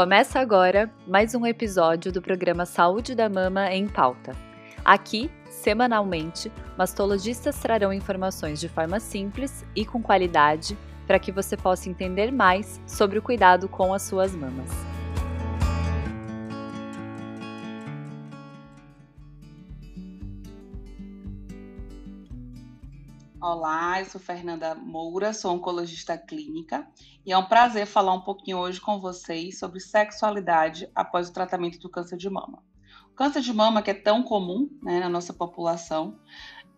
Começa agora mais um episódio do programa Saúde da Mama em Pauta. Aqui, semanalmente, mastologistas trarão informações de forma simples e com qualidade para que você possa entender mais sobre o cuidado com as suas mamas. Olá, eu sou Fernanda Moura, sou oncologista clínica e é um prazer falar um pouquinho hoje com vocês sobre sexualidade após o tratamento do câncer de mama. O câncer de mama, que é tão comum né, na nossa população,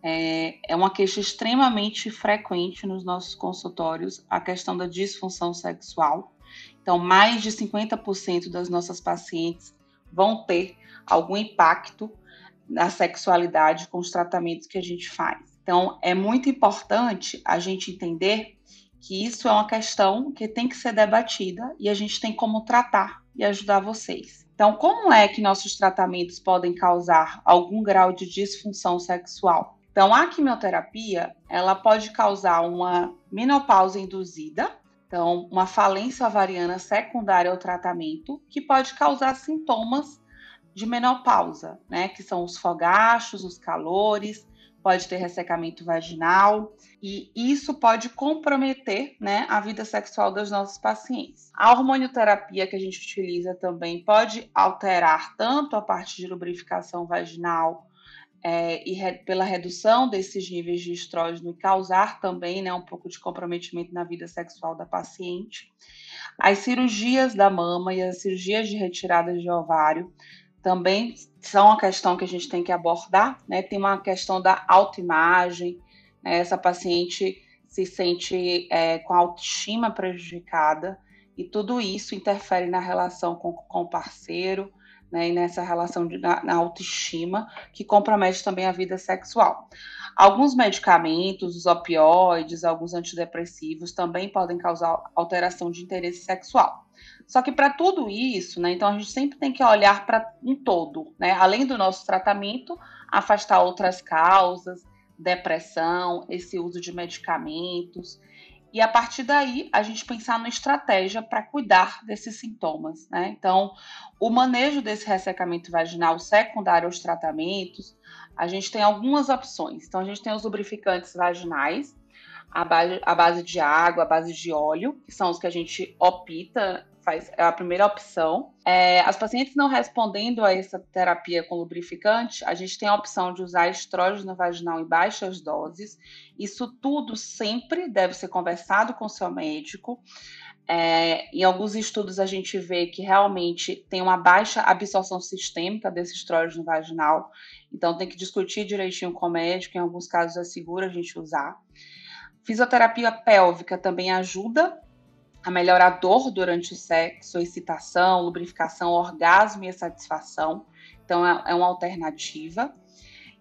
é, é uma queixa extremamente frequente nos nossos consultórios, a questão da disfunção sexual. Então, mais de 50% das nossas pacientes vão ter algum impacto na sexualidade com os tratamentos que a gente faz. Então, é muito importante a gente entender que isso é uma questão que tem que ser debatida e a gente tem como tratar e ajudar vocês. Então, como é que nossos tratamentos podem causar algum grau de disfunção sexual? Então, a quimioterapia, ela pode causar uma menopausa induzida, então, uma falência ovariana secundária ao tratamento, que pode causar sintomas de menopausa, né, que são os fogachos, os calores, pode ter ressecamento vaginal e isso pode comprometer né, a vida sexual dos nossos pacientes. A hormonioterapia que a gente utiliza também pode alterar tanto a parte de lubrificação vaginal é, e re, pela redução desses níveis de estrógeno e causar também né, um pouco de comprometimento na vida sexual da paciente. As cirurgias da mama e as cirurgias de retirada de ovário também são uma questão que a gente tem que abordar, né? Tem uma questão da autoimagem, né? essa paciente se sente é, com a autoestima prejudicada e tudo isso interfere na relação com, com o parceiro, né? E nessa relação de, na, na autoestima que compromete também a vida sexual. Alguns medicamentos, os opioides, alguns antidepressivos também podem causar alteração de interesse sexual. Só que para tudo isso, né, então a gente sempre tem que olhar para um todo, né? Além do nosso tratamento, afastar outras causas, depressão, esse uso de medicamentos. E a partir daí, a gente pensar numa estratégia para cuidar desses sintomas, né? Então, o manejo desse ressecamento vaginal secundário aos tratamentos, a gente tem algumas opções. Então, a gente tem os lubrificantes vaginais, a base, a base de água, a base de óleo, que são os que a gente opta faz, é a primeira opção. É, as pacientes não respondendo a essa terapia com lubrificante, a gente tem a opção de usar estrógeno vaginal em baixas doses. Isso tudo sempre deve ser conversado com seu médico. É, em alguns estudos a gente vê que realmente tem uma baixa absorção sistêmica desse estrógeno vaginal, então tem que discutir direitinho com o médico, em alguns casos é seguro a gente usar. Fisioterapia pélvica também ajuda a melhorar a dor durante o sexo, excitação, lubrificação, orgasmo e satisfação. Então, é, é uma alternativa.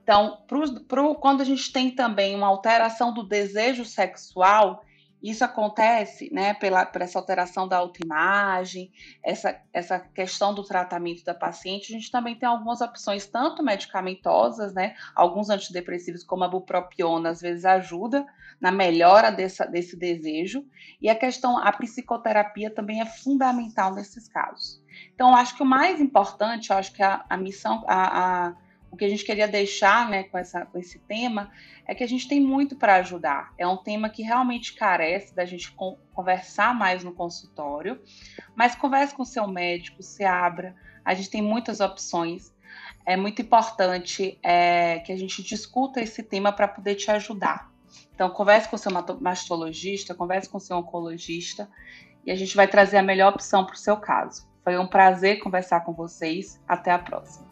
Então, pro, pro, quando a gente tem também uma alteração do desejo sexual, isso acontece né, pela, por essa alteração da autoimagem, essa, essa questão do tratamento da paciente. A gente também tem algumas opções, tanto medicamentosas, né, alguns antidepressivos, como a bupropiona, às vezes ajuda na melhora dessa, desse desejo. E a questão, a psicoterapia também é fundamental nesses casos. Então, acho que o mais importante, acho que a, a missão, a, a o que a gente queria deixar né, com, essa, com esse tema é que a gente tem muito para ajudar. É um tema que realmente carece da gente con conversar mais no consultório, mas converse com seu médico, se abra. A gente tem muitas opções. É muito importante é, que a gente discuta esse tema para poder te ajudar. Então, converse com o seu mastologista, converse com o seu oncologista e a gente vai trazer a melhor opção para o seu caso. Foi um prazer conversar com vocês. Até a próxima.